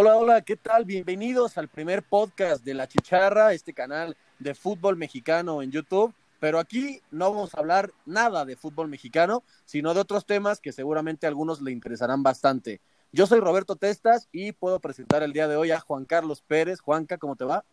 Hola, hola, ¿qué tal? Bienvenidos al primer podcast de La Chicharra, este canal de fútbol mexicano en YouTube. Pero aquí no vamos a hablar nada de fútbol mexicano, sino de otros temas que seguramente a algunos le interesarán bastante. Yo soy Roberto Testas y puedo presentar el día de hoy a Juan Carlos Pérez. Juanca, ¿cómo te va?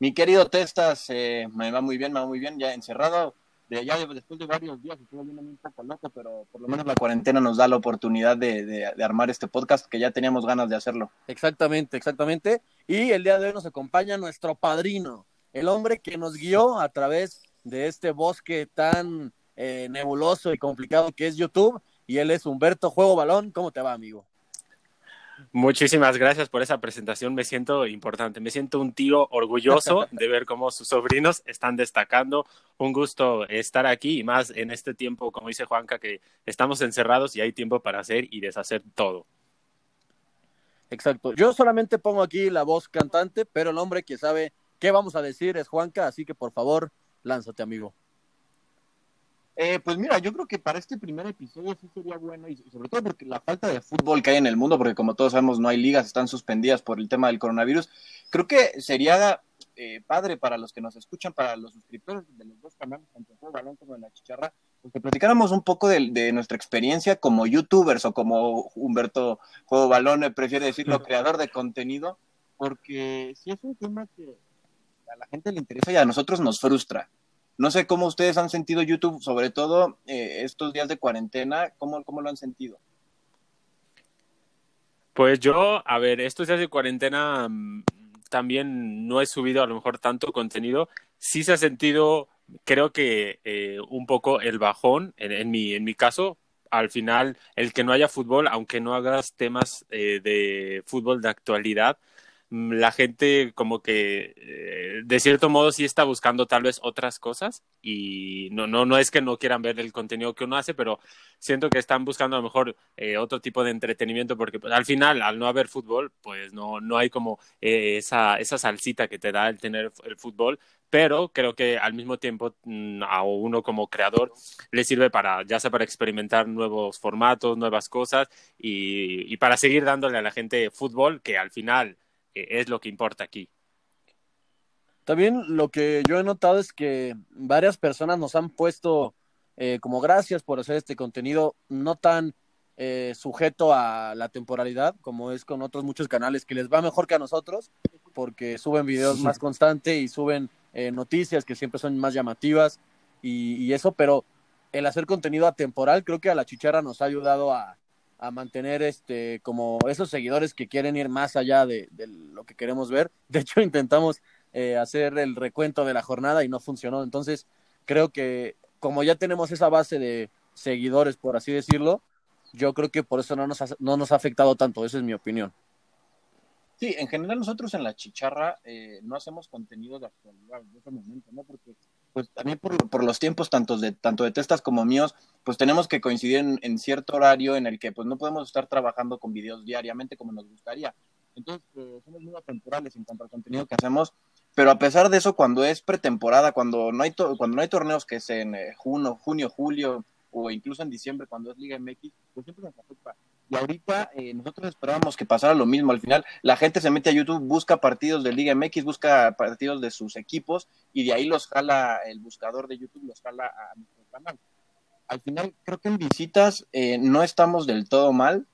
Mi querido Testas, eh, me va muy bien, me va muy bien, ya encerrado de ya después de varios días estuve viendo un poco loco, pero por lo menos la cuarentena nos da la oportunidad de, de, armar este podcast que ya teníamos ganas de hacerlo. Exactamente, exactamente. Y el día de hoy nos acompaña nuestro padrino, el hombre que nos guió a través de este bosque tan eh, nebuloso y complicado que es YouTube. Y él es Humberto Juego Balón. ¿Cómo te va, amigo? Muchísimas gracias por esa presentación. Me siento importante, me siento un tío orgulloso de ver cómo sus sobrinos están destacando. Un gusto estar aquí y más en este tiempo, como dice Juanca, que estamos encerrados y hay tiempo para hacer y deshacer todo. Exacto. Yo solamente pongo aquí la voz cantante, pero el hombre que sabe qué vamos a decir es Juanca, así que por favor, lánzate, amigo. Eh, pues mira, yo creo que para este primer episodio sí sería bueno, y sobre todo porque la falta de fútbol que hay en el mundo, porque como todos sabemos no hay ligas, están suspendidas por el tema del coronavirus, creo que sería eh, padre para los que nos escuchan, para los suscriptores de los dos canales, tanto el Balón como de La Chicharra, pues que platicáramos un poco de, nuestra experiencia como youtubers o como Humberto Juego Balón prefiere decirlo, creador de contenido, porque si es un tema que a la gente le interesa y a nosotros nos frustra. No sé cómo ustedes han sentido YouTube, sobre todo eh, estos días de cuarentena, ¿cómo, ¿cómo lo han sentido? Pues yo, a ver, estos días de cuarentena mm, también no he subido a lo mejor tanto contenido. Sí se ha sentido, creo que eh, un poco el bajón, en, mi, en mi caso, al final, el que no haya fútbol, aunque no hagas temas eh, de fútbol de actualidad, la gente como que eh, de cierto modo sí está buscando tal vez otras cosas y no, no, no es que no quieran ver el contenido que uno hace, pero siento que están buscando a lo mejor eh, otro tipo de entretenimiento porque pues, al final, al no haber fútbol, pues no, no hay como eh, esa, esa salsita que te da el tener el fútbol, pero creo que al mismo tiempo mm, a uno como creador le sirve para, ya sea para experimentar nuevos formatos, nuevas cosas y, y para seguir dándole a la gente fútbol que al final es lo que importa aquí. También lo que yo he notado es que varias personas nos han puesto eh, como gracias por hacer este contenido no tan eh, sujeto a la temporalidad como es con otros muchos canales que les va mejor que a nosotros porque suben videos más constante y suben eh, noticias que siempre son más llamativas y, y, eso, pero el hacer contenido atemporal creo que a la chicharra nos ha ayudado a, a mantener este como esos seguidores que quieren ir más allá de, lo que queremos ver. De hecho, intentamos eh, hacer el recuento de la jornada y no funcionó. Entonces, creo que como ya tenemos esa base de seguidores, por así decirlo, yo creo que por eso no nos ha, no nos ha afectado tanto. Esa es mi opinión. Sí, en general nosotros en la chicharra eh, no hacemos contenido de actualidad en ese momento, ¿no? Porque pues también por, por, los tiempos tanto de, tanto de testas como míos, pues tenemos que coincidir en, cierto horario en el que pues no podemos estar trabajando con videos diariamente como nos gustaría. Entonces, eh, somos muy atemporales en cuanto al contenido que hacemos, pero a pesar de eso, cuando es pretemporada, cuando no hay, cuando no hay torneos que es en eh, junio, junio, julio o incluso en diciembre, cuando es Liga MX, pues siempre nos afecta y ahorita eh, nosotros esperábamos que pasara lo mismo. Al final, la gente se mete a YouTube, busca partidos de Liga MX, busca partidos de sus equipos y de ahí los jala el buscador de YouTube, los jala a nuestro canal. Al final, creo que en visitas eh, no estamos del todo mal.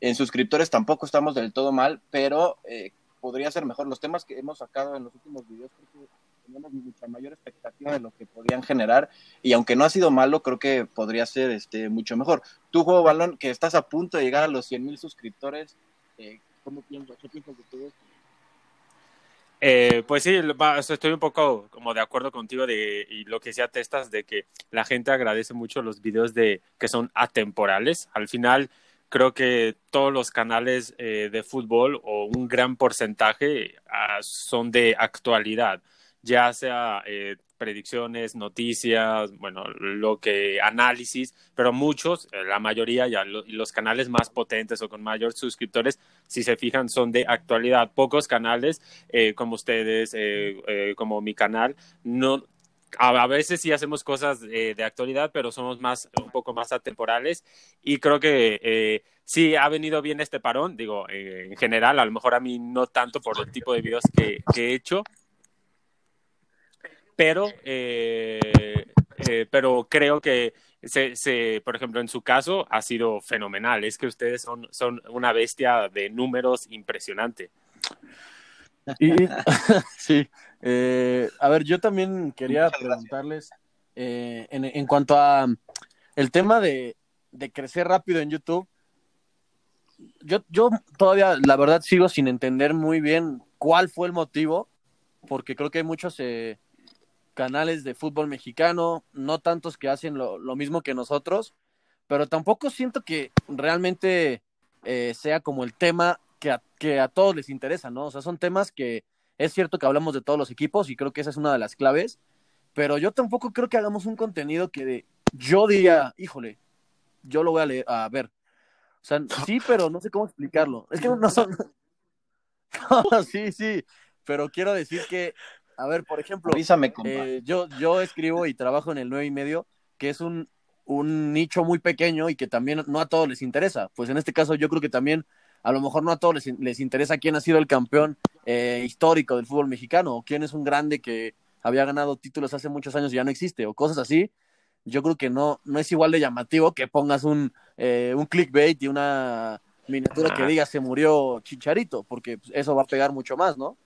En suscriptores tampoco estamos del todo mal, pero eh, podría ser mejor. Los temas que hemos sacado en los últimos videos creo que tenemos mucha mayor expectativa de lo que podrían generar y aunque no ha sido malo, creo que podría ser este mucho mejor. Tú, Juego Balón, que estás a punto de llegar a los 100 mil suscriptores, eh, ¿cómo piensas? ¿Qué piensas de todo? Eh, pues sí, estoy un poco como de acuerdo contigo de, y lo que decía Testas de que la gente agradece mucho los videos de que son atemporales. Al final, creo que todos los canales eh, de fútbol o un gran porcentaje ah, son de actualidad ya sea eh, predicciones, noticias, bueno, lo que análisis, pero muchos, eh, la mayoría ya los canales más potentes o con mayor suscriptores, si se fijan, son de actualidad. Pocos canales eh, como ustedes, como mi canal, no a, veces sí hacemos cosas de actualidad, pero somos más un poco más atemporales y creo que sí ha venido bien este parón, digo, en general, a lo mejor a mí no tanto por el tipo de videos que, he hecho, pero, eh, eh, pero creo que, se, por ejemplo, en su caso ha sido fenomenal. Es que ustedes son, son una bestia de números impresionante. sí, eh, a ver, yo también quería preguntarles en, en, cuanto a el tema de, de crecer rápido en YouTube yo, yo todavía, la verdad, sigo sin entender muy bien cuál fue el motivo, porque creo que hay muchos eh, canales de fútbol mexicano, no tantos que hacen lo, mismo que nosotros, pero tampoco siento que realmente eh, sea como el tema que a, que a todos les interesa, ¿no? O sea, son temas que es cierto que hablamos de todos los equipos y creo que esa es una de las claves, pero yo tampoco creo que hagamos un contenido que yo diría, híjole, yo lo voy a, leer, a ver. O sea, sí, pero no sé cómo explicarlo. Es que no son... sí, sí, pero quiero decir que, a ver, por ejemplo, eh, yo, yo escribo y trabajo en el 9 y medio, que es un, un nicho muy pequeño y que también no a todos les interesa. Pues en este caso yo creo que también a lo mejor no a todos les, les interesa quién ha sido el campeón eh, histórico del fútbol mexicano o quién es un grande que había ganado títulos hace muchos años y ya no existe o cosas así yo creo que no, no es igual de llamativo que pongas un, eh, un clickbait y una miniatura que diga se murió Chicharito, porque pues, eso va a pegar mucho más, ¿no?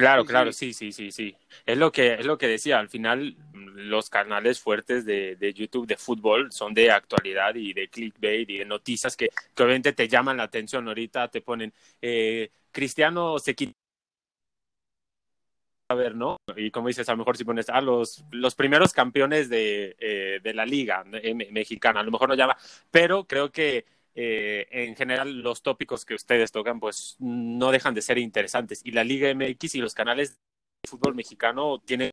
Claro, claro, sí, sí, sí, sí. Es lo que es lo que decía. Al final, los canales fuertes de, de YouTube de fútbol son de actualidad y de clickbait y de noticias que, que obviamente te llaman la atención. Ahorita te ponen eh, Cristiano se quita a ver, ¿no? Y como dices, a lo mejor si pones a los, los primeros campeones de, eh, de la liga eh, mexicana, a lo mejor no llama, pero creo que eh, en general los tópicos que ustedes tocan pues no dejan de ser interesantes y la Liga MX y los canales de fútbol mexicano tienen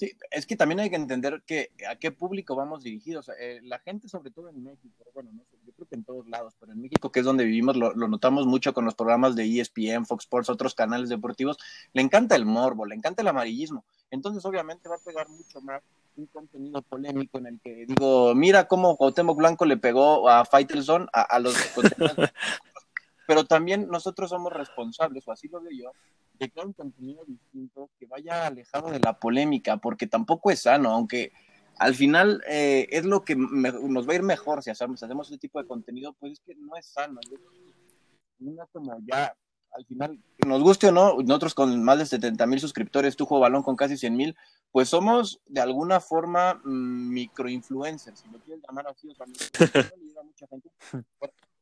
Sí, es que también hay que entender que a qué público vamos dirigidos. Eh, la gente, sobre todo en México, bueno, no sé, yo creo que en todos lados, pero en México, que es donde vivimos, lo, notamos mucho con los programas de ESPN, Fox Sports, otros canales deportivos, le encanta el morbo, le encanta el amarillismo. Entonces, obviamente, va a pegar mucho más un contenido polémico en el que digo, mira cómo Cuauhtémoc Blanco le pegó a Faitelson a, a los pero también nosotros somos responsables, o así lo veo yo, de crear un contenido distinto que vaya alejado de la polémica, porque tampoco es sano, aunque al final eh, es lo que nos va a ir mejor si hacemos, hacemos ese tipo de contenido, pues es que no es sano. Una como ya, al final, nos guste o no, nosotros con más de 70 mil suscriptores, tú juego balón con casi 100 mil, pues somos de alguna forma mm, microinfluencers, si lo quieres llamar así, o sea, mucha gente.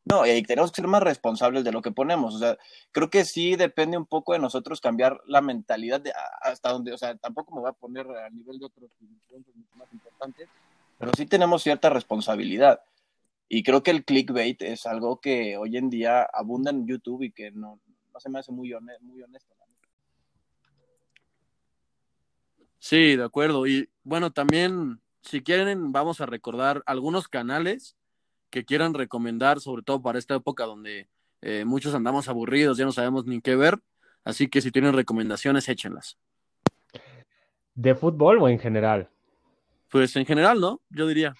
No, y tenemos que ser más responsables de lo que ponemos. O sea, creo que sí depende un poco de nosotros cambiar la mentalidad de hasta donde, o sea, tampoco me voy a poner a nivel de otros mucho más importantes, pero sí tenemos cierta responsabilidad. Y creo que el clickbait es algo que hoy en día abunda en YouTube y que no, no se me hace muy, muy honesto. Sí, de acuerdo. Y bueno, también, si quieren, vamos a recordar algunos canales que quieran recomendar, sobre todo para esta época donde eh, muchos andamos aburridos, ya no sabemos ni qué ver. Así que si tienen recomendaciones, échenlas. ¿De fútbol o en general? Pues en general, ¿no? Yo diría.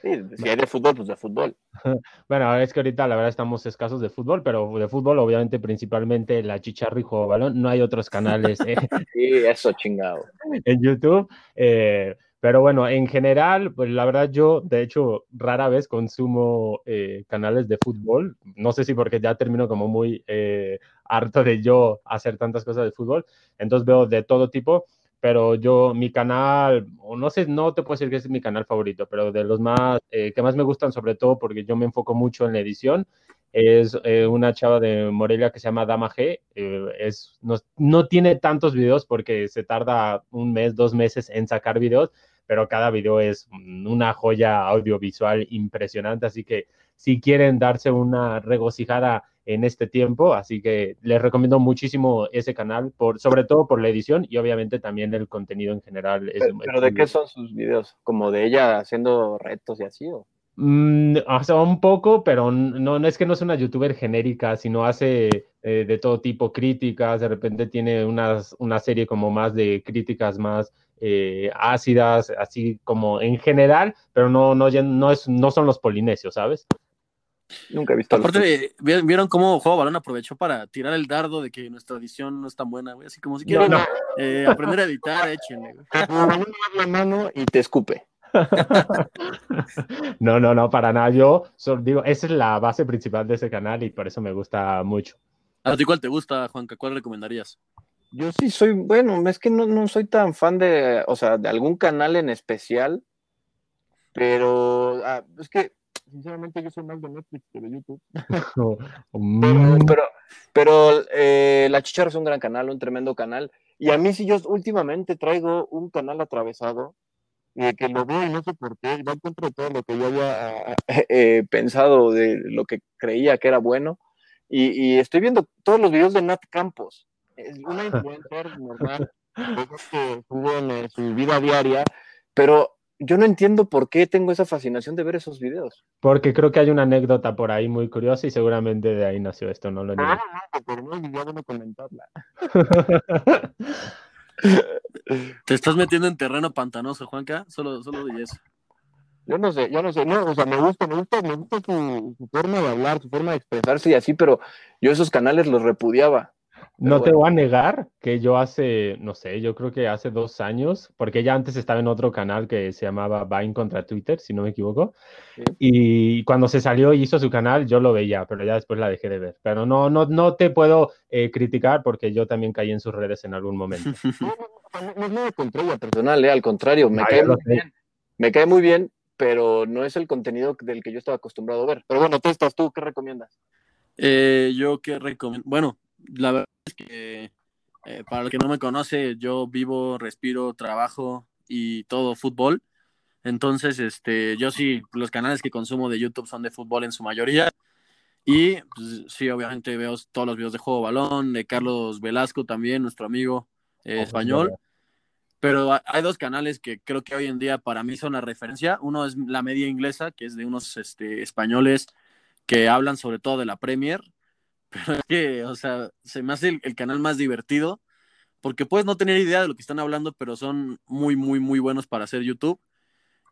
Sí, si hay de fútbol, pues de fútbol. bueno, es que ahorita la verdad estamos escasos de fútbol, pero de fútbol obviamente principalmente la Chicharri Juego Balón, no hay otros canales. Eh, sí, eso chingado. En YouTube. Eh, pero bueno, en general, pues la verdad yo, de hecho, rara vez consumo eh, canales de fútbol. No sé si porque ya termino como muy eh, harto de yo hacer tantas cosas de fútbol. Entonces veo de todo tipo, pero yo, mi canal, o no sé, no te puedo decir que es mi canal favorito, pero de los más, eh, que más me gustan, sobre todo porque yo me enfoco mucho en la edición, es una chava de Morelia que se llama Dama G. es, no, no, tiene tantos videos porque se tarda un mes, dos meses en sacar videos, pero cada video es una joya audiovisual impresionante, así que si quieren darse una regocijada en este tiempo, así que les recomiendo muchísimo ese canal, por, sobre todo por la edición y obviamente también el contenido en general. pero, ¿de qué son sus videos? ¿Como de ella haciendo retos y así? ¿o? Mm, o sea, un poco, pero no, no es que no es una youtuber genérica, sino hace eh, de todo tipo críticas, de repente tiene unas, una serie como más de críticas más eh, ácidas, así como en general, pero no, no, no, es, no son los polinesios, ¿sabes? Nunca he visto. Aparte, ¿vieron cómo Juego Balón aprovechó para tirar el dardo de que nuestra edición no es tan buena, güey? Así como si quieren eh, aprender a editar, échenle, güey. la mano y te escupe. no, no, no, para nada. Yo digo, esa es la base principal de ese canal y por eso me gusta mucho. ¿A ti cuál te gusta, Juanca? ¿Cuál recomendarías? Yo sí soy, bueno, es que no, no soy tan fan de, o sea, de algún canal en especial, pero ah, es que sinceramente yo soy más de Netflix que de YouTube. Mm. pero, pero, eh, La Chicharra es un gran canal, un tremendo canal. Y a mí sí yo últimamente traigo un canal atravesado, eh, que lo veo y no sé por qué, va contra todo lo que yo había eh, pensado de lo que creía que era bueno. Y, y, estoy viendo todos los videos de Nat Campos. Es una influencer normal, que sube en su vida diaria, pero yo no entiendo por qué tengo esa fascinación de ver esos videos. Porque creo que hay una anécdota por ahí muy curiosa y seguramente de ahí nació esto, no lo niego. Ah, no, por no no comentarla. Te estás metiendo en terreno pantanoso, Juanca, solo, solo de eso. Yo no sé, yo no sé, no, o sea, me gusta, me gusta, me gusta su, su forma de hablar, su forma de expresarse y así, pero yo esos canales los repudiaba. No te voy a negar que yo hace, no sé, yo creo que hace dos años, porque ella antes estaba en otro canal que se llamaba Vine contra Twitter, si no me equivoco, y cuando se salió y hizo su canal, yo lo veía, pero ya después la dejé de ver. Pero no, no, no te puedo eh, criticar porque yo también caí en sus redes en algún momento. no, es nada contra ella personal, eh, al contrario, me, cae muy bien, me cae muy bien, pero no es el contenido del que yo estaba acostumbrado a ver. Pero bueno, tú estás tú, ¿qué recomiendas? Eh, yo qué recomiendo, bueno, la verdad es que eh, para el que no me conoce, yo vivo, respiro, trabajo y todo fútbol. Entonces, este, yo sí, los canales que consumo de YouTube son de fútbol en su mayoría. Y pues, sí, obviamente veo todos los videos de juego balón, de Carlos Velasco también, nuestro amigo eh, español. Pero hay dos canales que creo que hoy en día para mí son la referencia. Uno es la media inglesa, que es de unos este, españoles que hablan sobre todo de la Premier pero es que, o sea, se me hace el, canal más divertido, porque puedes no tener idea de lo que están hablando, pero son muy, muy, muy buenos para hacer YouTube.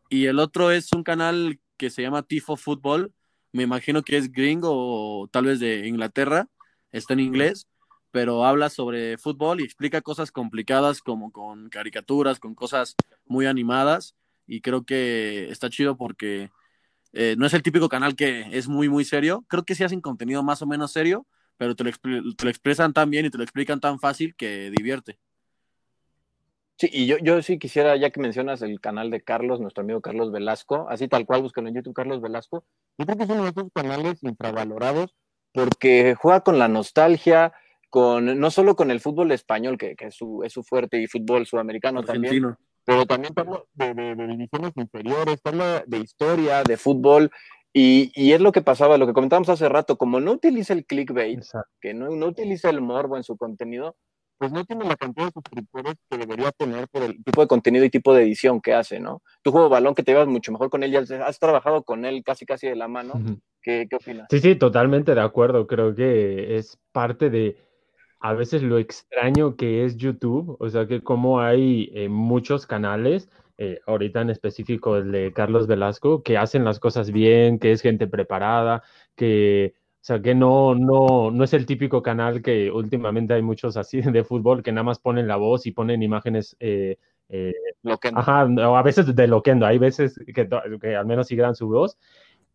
Y el otro es un canal que se llama Tifo Football, me imagino que es gringo o tal vez de Inglaterra, está en inglés, pero habla sobre fútbol y explica cosas complicadas como con caricaturas, con cosas muy animadas, y creo que está chido porque eh, no es el típico canal que es muy, muy serio. Creo que sí hacen contenido más o menos serio, pero te lo, expresan tan bien y te lo explican tan fácil que divierte. Sí, y yo, yo sí quisiera, ya que mencionas el canal de Carlos, nuestro amigo Carlos Velasco, así tal cual, búscalo en YouTube, Carlos Velasco. Yo creo que es uno de esos canales infravalorados porque juega con la nostalgia, con no solo con el fútbol español, que, es, su, es su fuerte, y fútbol sudamericano también, pero también habla de, de, divisiones inferiores, habla de historia, de fútbol, y, y, es lo que pasaba, lo que comentábamos hace rato, como no utiliza el clickbait, que no, no utiliza el morbo en su contenido, pues no tiene la cantidad de suscriptores que debería tener por el tipo de contenido y tipo de edición que hace, ¿no? Tu juego balón que te llevas mucho mejor con él, ya has trabajado con él casi casi de la mano. ¿Qué, ¿Qué, opinas? Sí, sí, totalmente de acuerdo. Creo que es parte de, a veces lo extraño que es YouTube, o sea que como hay eh, muchos canales, eh, ahorita en específico el de Carlos Velasco, que hacen las cosas bien, que es gente preparada, que, o sea, que no, no, no es el típico canal que últimamente hay muchos así de fútbol que nada más ponen la voz y ponen imágenes. Eh, ajá, o a veces de loquendo, hay veces que, que al menos sigan su voz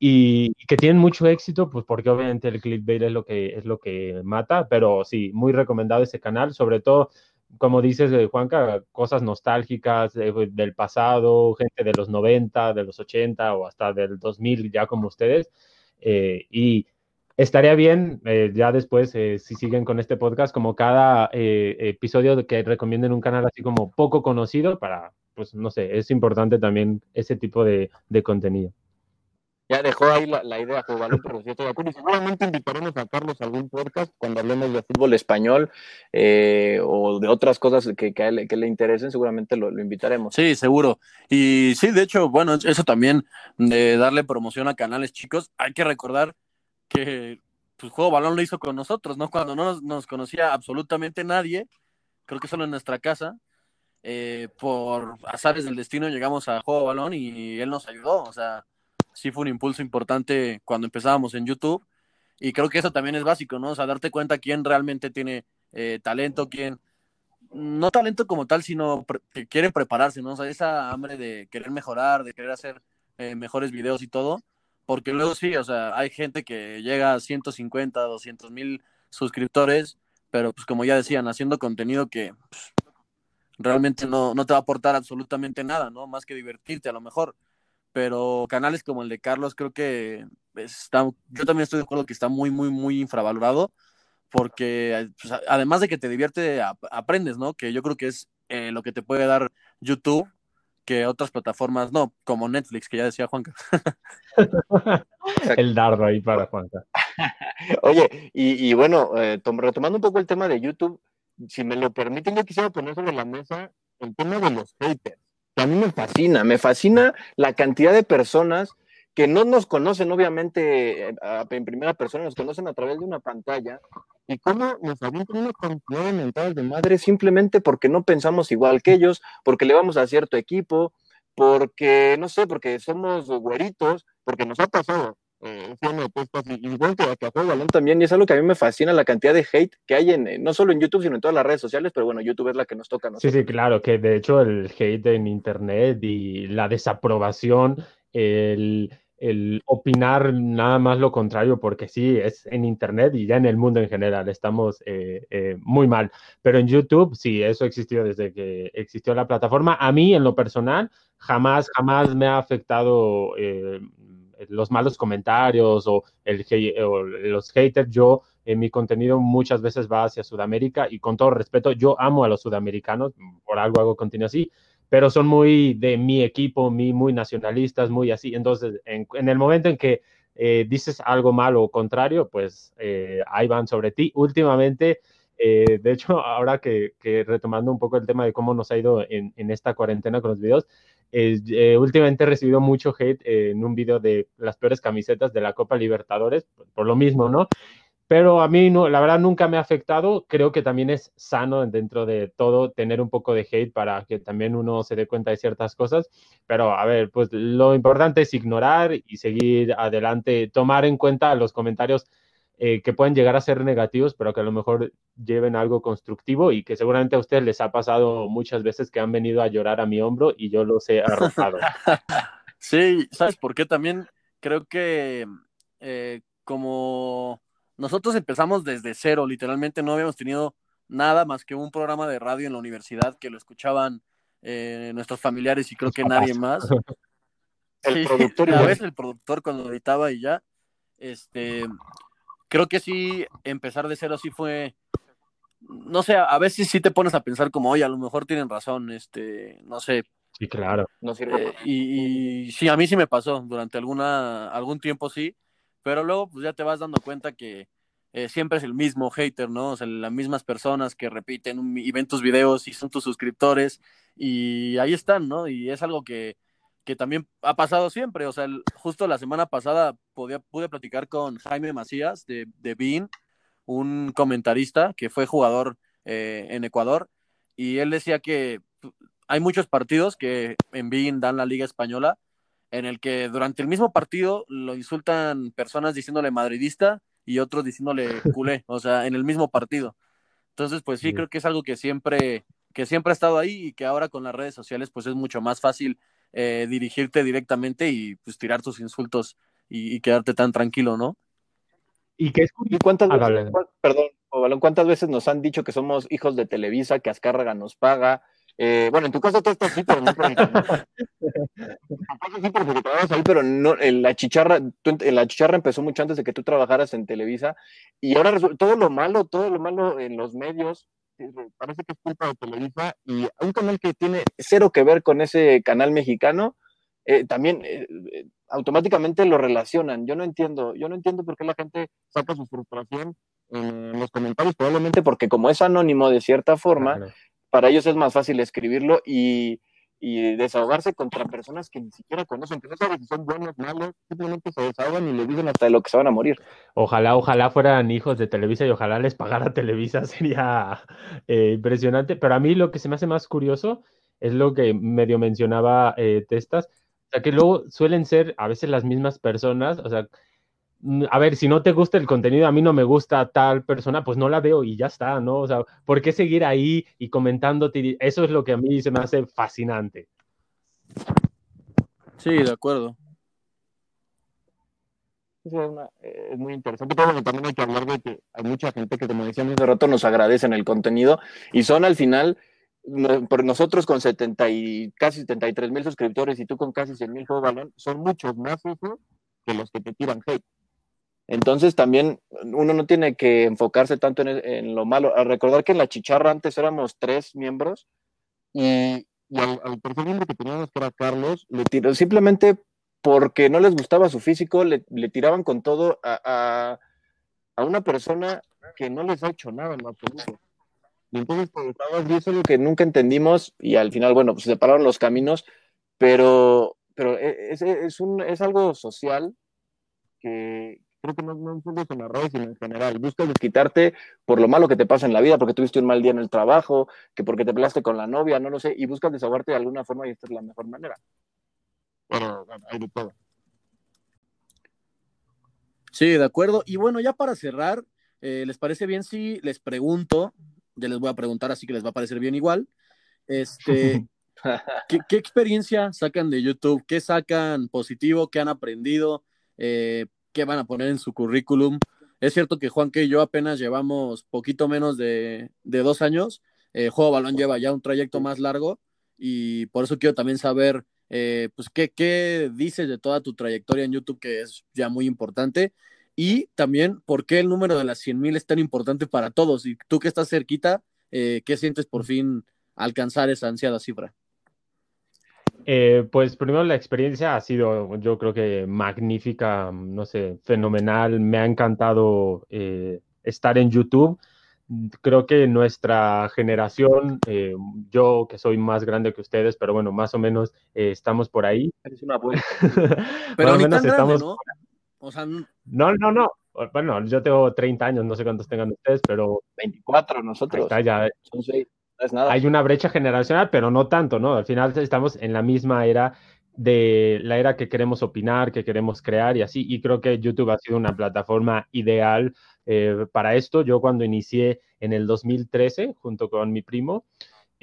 y que tienen mucho éxito, pues porque obviamente el clickbait es lo que es lo que mata, pero sí, muy recomendado ese canal, sobre todo como dices, eh, Juanca, cosas nostálgicas eh, del pasado, gente de los 90, de los 80 o hasta del 2000, ya como ustedes. Eh, y estaría bien, ya después, si siguen con este podcast, como cada episodio que recomienden un canal así como poco conocido para, pues no sé, es importante también ese tipo de contenido ya dejó ahí la, idea de balón, pero sí estoy de acuerdo. Y seguramente invitaremos a Carlos a algún podcast cuando hablemos de fútbol español eh, o de otras cosas que, que, le, interesen, seguramente lo, invitaremos. Sí, seguro. Y sí, de hecho, bueno, eso también de darle promoción a canales chicos, hay que recordar que pues Juego Balón lo hizo con nosotros, ¿no? Cuando no nos, nos conocía absolutamente nadie, creo que solo en nuestra casa, eh, por azares del destino llegamos a Juego Balón y él nos ayudó, o sea, sí fue un impulso importante cuando empezábamos en YouTube y creo que eso también es básico, ¿no? O sea, darte cuenta quién realmente tiene eh, talento, quién, no talento como tal, sino que quiere prepararse, ¿no? O sea, esa hambre de querer mejorar, de querer hacer eh, mejores videos y todo, porque luego sí, o sea, hay gente que llega a 150, 200 mil suscriptores, pero pues como ya decían, haciendo contenido que pues, realmente no, no te va a aportar absolutamente nada, ¿no? Más que divertirte a lo mejor. Pero canales como el de Carlos creo que está, yo también estoy de acuerdo que está muy, muy, muy infravalorado, porque pues, además de que te divierte, aprendes, ¿no? Que yo creo que es eh, lo que te puede dar YouTube que otras plataformas no, como Netflix, que ya decía Juanca. el dardo ahí para Juanca. Oye, y, bueno, eh, retomando un poco el tema de YouTube, si me lo permiten, yo quisiera poner sobre la mesa el tema de los haters, a mí me fascina, me fascina la cantidad de personas que no nos conocen, obviamente, eh, en primera persona, nos conocen a través de una pantalla, y cómo nos avientan una cantidad de mentadas de madre simplemente porque no pensamos igual que ellos, porque le vamos a cierto equipo, porque, no sé, porque somos güeritos, porque nos ha pasado. Eh, igual que, que a Juego Balón también, y es algo que a mí me fascina la cantidad de hate que hay en, no solo en YouTube, sino en todas las redes sociales, pero bueno, YouTube es la que nos toca. Sí, sí, claro, que de hecho el hate en Internet y la desaprobación, el, el opinar nada más lo contrario, porque sí, es en Internet y ya en el mundo en general estamos eh, eh, muy mal. Pero en YouTube, sí, eso existió desde que existió la plataforma. A mí, en lo personal, jamás, jamás me ha afectado eh, los malos comentarios o, los haters. Yo, en mi contenido muchas veces va hacia Sudamérica y con todo respeto, yo amo a los sudamericanos, por algo hago contenido así, pero son muy de mi equipo, muy, nacionalistas, muy así. Entonces, en, el momento en que eh, dices algo malo o contrario, pues eh, ahí van sobre ti. Últimamente, eh, de hecho, ahora que, retomando un poco el tema de cómo nos ha ido en, en esta cuarentena con los videos, eh, últimamente he recibido mucho hate en un video de las peores camisetas de la Copa Libertadores, por, lo mismo, ¿no? Pero a mí, no, la verdad, nunca me ha afectado. Creo que también es sano dentro de todo tener un poco de hate para que también uno se dé cuenta de ciertas cosas. Pero, a ver, pues lo importante es ignorar y seguir adelante, tomar en cuenta los comentarios eh, que pueden llegar a ser negativos, pero que a lo mejor lleven algo constructivo y que seguramente a ustedes les ha pasado muchas veces que han venido a llorar a mi hombro y yo los he arrojado. Sí, ¿sabes por qué? También creo que eh, como nosotros empezamos desde cero, literalmente no habíamos tenido nada más que un programa de radio en la universidad que lo escuchaban eh, nuestros familiares y creo que nadie más. el productor. A veces el productor cuando editaba y ya. Este, creo que sí, empezar de cero sí fue, no sé, a veces sí te pones a pensar como, oye, a lo mejor tienen razón, este, no sé. Sí, claro. No eh, y, y, sí, a mí sí me pasó, durante alguna, algún tiempo sí, pero luego pues ya te vas dando cuenta que eh, siempre es el mismo hater, ¿no? O sea, las mismas personas que repiten y ven tus videos y son tus suscriptores y ahí están, ¿no? Y es algo que, que también ha pasado siempre. O sea, justo la semana pasada podía, pude platicar con Jaime Macías de, de Bean, un comentarista que fue jugador eh, en Ecuador, y él decía que hay muchos partidos que en Bean dan la Liga Española, en el que durante el mismo partido lo insultan personas diciéndole madridista y otros diciéndole culé, o sea, en el mismo partido. Entonces, pues sí, creo que es algo que siempre, que siempre ha estado ahí y que ahora con las redes sociales, pues es mucho más fácil eh, dirigirte directamente y pues tirar tus insultos y, quedarte tan tranquilo, ¿no? Y que cuántas ah, veces, perdón, cuántas veces nos han dicho que somos hijos de Televisa, que Azcárraga nos paga? Eh, bueno, en tu caso todo está así, pero no ahí, pero no, la chicharra, la chicharra empezó mucho antes de que tú trabajaras en Televisa y ahora todo lo malo, todo lo malo en los medios parece que es culpa de Televisa y un canal que tiene cero que ver con ese canal mexicano, eh, también eh, eh, automáticamente lo relacionan. Yo no entiendo, yo no entiendo por qué la gente saca su frustración en los comentarios, probablemente porque como es anónimo de cierta forma, para ellos es más fácil escribirlo y, y desahogarse contra personas que ni siquiera conocen, que no saben si son buenos, malos, simplemente se desahogan y le dicen hasta de lo que se van a morir. Ojalá, ojalá fueran hijos de Televisa y ojalá les pagara Televisa, sería eh, impresionante. Pero a mí lo que se me hace más curioso es lo que medio mencionaba eh, Testas, o sea, que luego suelen ser a veces las mismas personas, o sea, a ver, si no te gusta el contenido, a mí no me gusta tal persona, pues no la veo y ya está, ¿no? O sea, ¿por qué seguir ahí y comentándote? Eso es lo que a mí se me hace fascinante. Sí, de acuerdo. Eso es, muy interesante, pero también hay que hablar de que hay mucha gente que, como decíamos hace rato, nos agradecen el contenido y son al final, por nosotros con 70 y casi 73 mil suscriptores y tú con casi 100 mil balón, son muchos más que los que te tiran hate. Entonces también uno no tiene que enfocarse tanto en, lo malo. A recordar que en la chicharra antes éramos tres miembros y, al, tercer miembro que teníamos que era Carlos, le tiró, simplemente porque no les gustaba su físico, le, tiraban con todo a, una persona que no les ha hecho nada en absoluto. Y entonces, pues, y eso es lo que nunca entendimos, y al final, bueno, pues se separaron los caminos, pero, pero e, es, es, un, es algo social que creo que no, no solo en las sino en general. Buscas desquitarte por lo malo que te pasa en la vida, porque tuviste un mal día en el trabajo, que porque te peleaste con la novia, no lo sé, y buscas desahogarte de alguna forma y esta es la mejor manera. Sí, de acuerdo. Y bueno, ya para cerrar, eh, ¿les parece bien si les pregunto? Ya les voy a preguntar, así que les va a parecer bien igual. Este, ¿qué, experiencia sacan de YouTube? ¿Qué sacan positivo? ¿Qué han aprendido? Eh, ¿Qué van a poner en su currículum? Es cierto que Juan que yo apenas llevamos poquito menos de, dos años. Eh, Juego Balón lleva ya un trayecto más largo y por eso quiero también saber eh, pues, ¿qué, ¿qué dices de toda tu trayectoria en YouTube, que es ya muy importante? Y también, ¿por qué el número de las 100 mil es tan importante para todos? Y tú que estás cerquita, eh, ¿qué sientes por fin alcanzar esa ansiada cifra? Eh, pues primero la experiencia ha sido, yo creo que magnífica, no sé, fenomenal. Me ha encantado estar en YouTube creo que nuestra generación, eh, yo que soy más grande que ustedes, pero bueno, más o menos eh, estamos por ahí. Es una pero ni tan grande, ¿no? O sea, no, no, no. Bueno, yo tengo 30 años, no sé cuántos tengan ustedes, pero... 24 nosotros. ya. Son seis. Es. Hay una brecha generacional, pero no tanto, ¿no? Al final estamos en la misma era de la era que queremos opinar, que queremos crear y así. Y creo que YouTube ha sido una plataforma ideal eh, para esto. Yo cuando inicié en el 2013 junto con mi primo,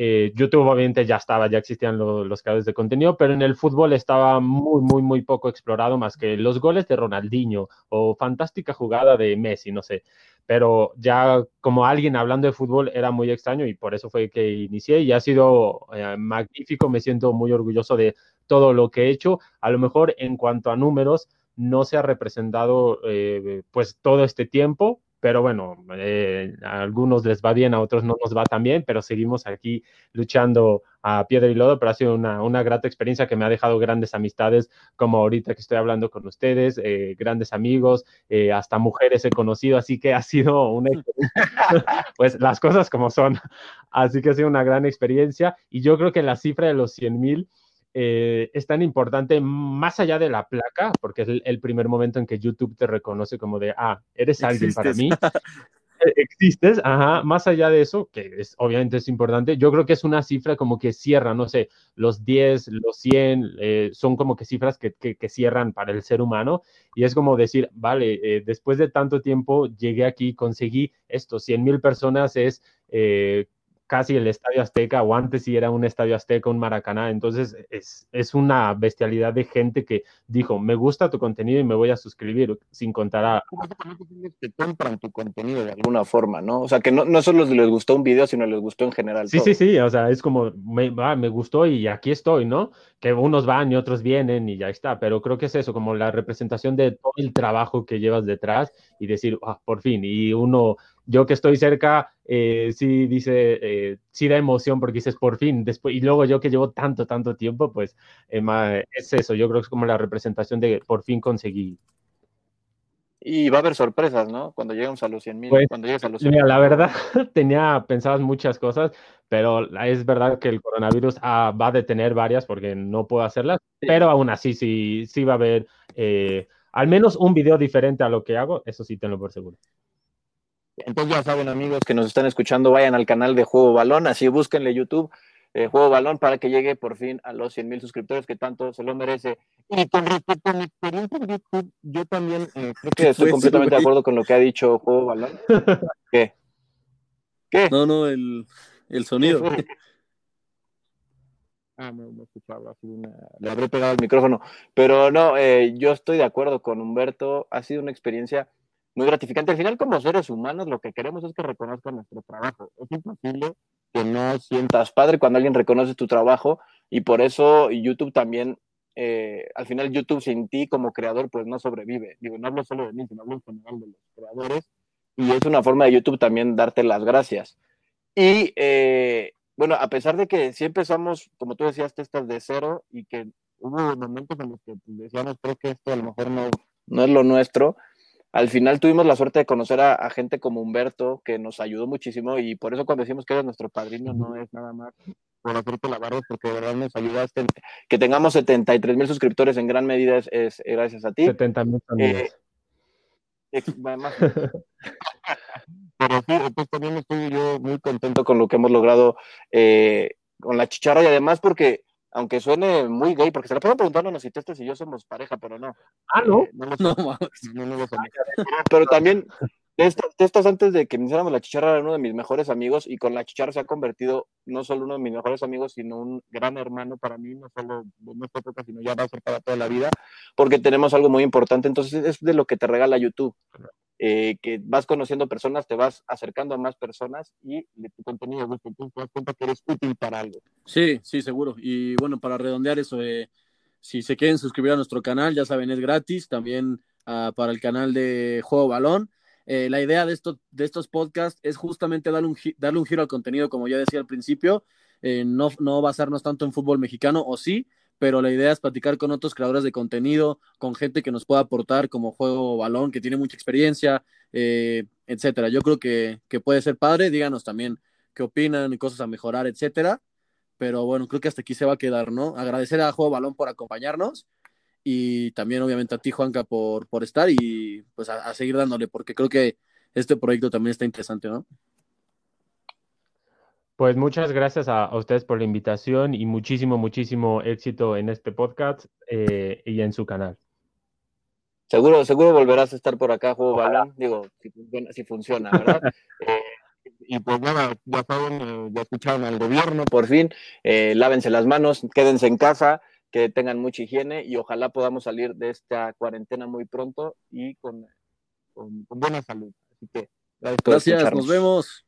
eh, YouTube obviamente ya estaba, ya existían los canales de contenido, pero en el fútbol estaba muy, muy, muy poco explorado, más que los goles de Ronaldinho o fantástica jugada de Messi, no sé. Pero ya como alguien hablando de fútbol era muy extraño y por eso fue que inicié y ha sido eh, magnífico, me siento muy orgulloso de todo lo que he hecho. A lo mejor en cuanto a números, no se ha representado eh, pues todo este tiempo, pero bueno, eh, a algunos les va bien, a otros no nos va tan bien, pero seguimos aquí luchando a piedra y lodo, pero ha sido una, una grata experiencia que me ha dejado grandes amistades, como ahorita que estoy hablando con ustedes, eh, grandes amigos, hasta mujeres he conocido, así que ha sido una pues las cosas como son, así que ha sido una gran experiencia y yo creo que la cifra de los 100 mil eh, es tan importante más allá de la placa, porque es el, primer momento en que YouTube te reconoce como de, ah, eres alguien para mí. E, existes, ajá, más allá de eso, que es, obviamente es importante, yo creo que es una cifra como que cierra, no sé, los 10, los 100, eh, son como que cifras que, que, cierran para el ser humano y es como decir, vale, eh, después de tanto tiempo llegué aquí, conseguí esto, 100 mil personas es casi el Estadio Azteca, o antes si era un Estadio Azteca, un Maracaná. Entonces es, es, una bestialidad de gente que dijo, me gusta tu contenido y me voy a suscribir, sin contar a... Que compran tu contenido de alguna forma, ¿no? O sea, que no, no solo les gustó un video, sino les gustó en general. Sí, sí, sí, o sea, es como, me, ah, me gustó y aquí estoy, ¿no? Que unos van y otros vienen y ya está, pero creo que es eso, como la representación de todo el trabajo que llevas detrás y decir, ah, por fin, y uno yo que estoy cerca, eh, sí dice, eh, sí da emoción porque dices por fin, después, y luego yo que llevo tanto, tanto tiempo, pues eh, es eso, yo creo que es como la representación de por fin conseguí. Y va a haber sorpresas, ¿no? Cuando lleguemos a los 100 mil, pues, cuando llegues a los Mira, la verdad, tenía pensadas muchas cosas, pero es verdad que el coronavirus ah, va a detener varias porque no puedo hacerlas, pero aún así sí, sí va a haber al menos un video diferente a lo que hago, eso sí tenlo por seguro. Entonces ya saben amigos que nos están escuchando, vayan al canal de Juego Balón, así búsquenle YouTube, eh, Juego Balón para que llegue por fin a los 100 mil suscriptores que tanto se lo merece. Y con respecto a mi experiencia en YouTube, yo también eh, creo que estoy completamente de acuerdo con lo que ha dicho Juego Balón. ¿Qué? ¿Qué? No, no, el, el sonido. Ah, no, no escuchaba, le habré pegado el micrófono. Pero no, eh, yo estoy de acuerdo con Humberto, ha sido una experiencia muy gratificante. Al final, como seres humanos, lo que queremos es que reconozcan nuestro trabajo. Es imposible que no sientas padre cuando alguien reconoce tu trabajo y por eso YouTube también, eh, al final YouTube sin ti como creador, pues no sobrevive. Digo, no hablo solo de mí, sino hablo en general de los creadores y es una forma de YouTube también darte las gracias. Y eh, bueno, a pesar de que sí empezamos, como tú decías, testas de cero y que hubo momentos en los que pues, decíamos, creo que esto a lo mejor no, no es lo nuestro, al final tuvimos la suerte de conocer a, gente como Humberto, que nos ayudó muchísimo y por eso cuando decimos que eres nuestro padrino no es nada más por hacerte la barra, porque de verdad nos ayudaste. Que tengamos 73 mil suscriptores en gran medida es, gracias a ti. 70 mil eh, Pero sí, pues también estoy yo muy contento con lo que hemos logrado eh, con la chicharra y además porque, aunque suene muy gay, porque se la pueden preguntarnos si Testas y yo somos pareja, pero no. Ah, ¿no? Eh, no, no, no, no Pero también Testas antes de que iniciáramos la chicharra era uno de mis mejores amigos y con la chicharra se ha convertido no solo uno de mis mejores amigos, sino un gran hermano para mí, no solo de nuestra época, sino ya va a ser para toda la vida, porque tenemos algo muy importante. Entonces es de lo que te regala YouTube. Eh, que vas conociendo personas, te vas acercando a más personas y tu contenido gusta. Entonces te das cuenta que eres útil para algo. Sí, sí, seguro. Y bueno, para redondear eso, eh, si se quieren suscribir a nuestro canal, ya saben, es gratis. También uh, para el canal de Juego Balón eh, la idea de, esto, de estos podcasts es justamente darle un, darle un giro al contenido, como ya decía al principio, eh, no, no basarnos tanto en fútbol mexicano, o sí, pero la idea es platicar con otros creadores de contenido, con gente que nos pueda aportar como juego balón, que tiene mucha experiencia, eh, etcétera. Yo creo que, que, puede ser padre, díganos también qué opinan, cosas a mejorar, etcétera. Pero bueno, creo que hasta aquí se va a quedar, ¿no? Agradecer a Juego Balón por acompañarnos y también obviamente a ti, Juanca, por, por estar y pues a, seguir dándole, porque creo que este proyecto también está interesante, ¿no? Pues muchas gracias a, ustedes por la invitación y muchísimo, muchísimo éxito en este podcast eh, y en su canal. Seguro, seguro volverás a estar por acá, Juego Balón, digo, si funciona, ¿verdad? Eh, y pues nada, ya saben, eh, ya escucharon al gobierno, por fin, lávense las manos, quédense en casa, que tengan mucha higiene y ojalá podamos salir de esta cuarentena muy pronto y con, con, buena salud. Así que gracias, nos vemos.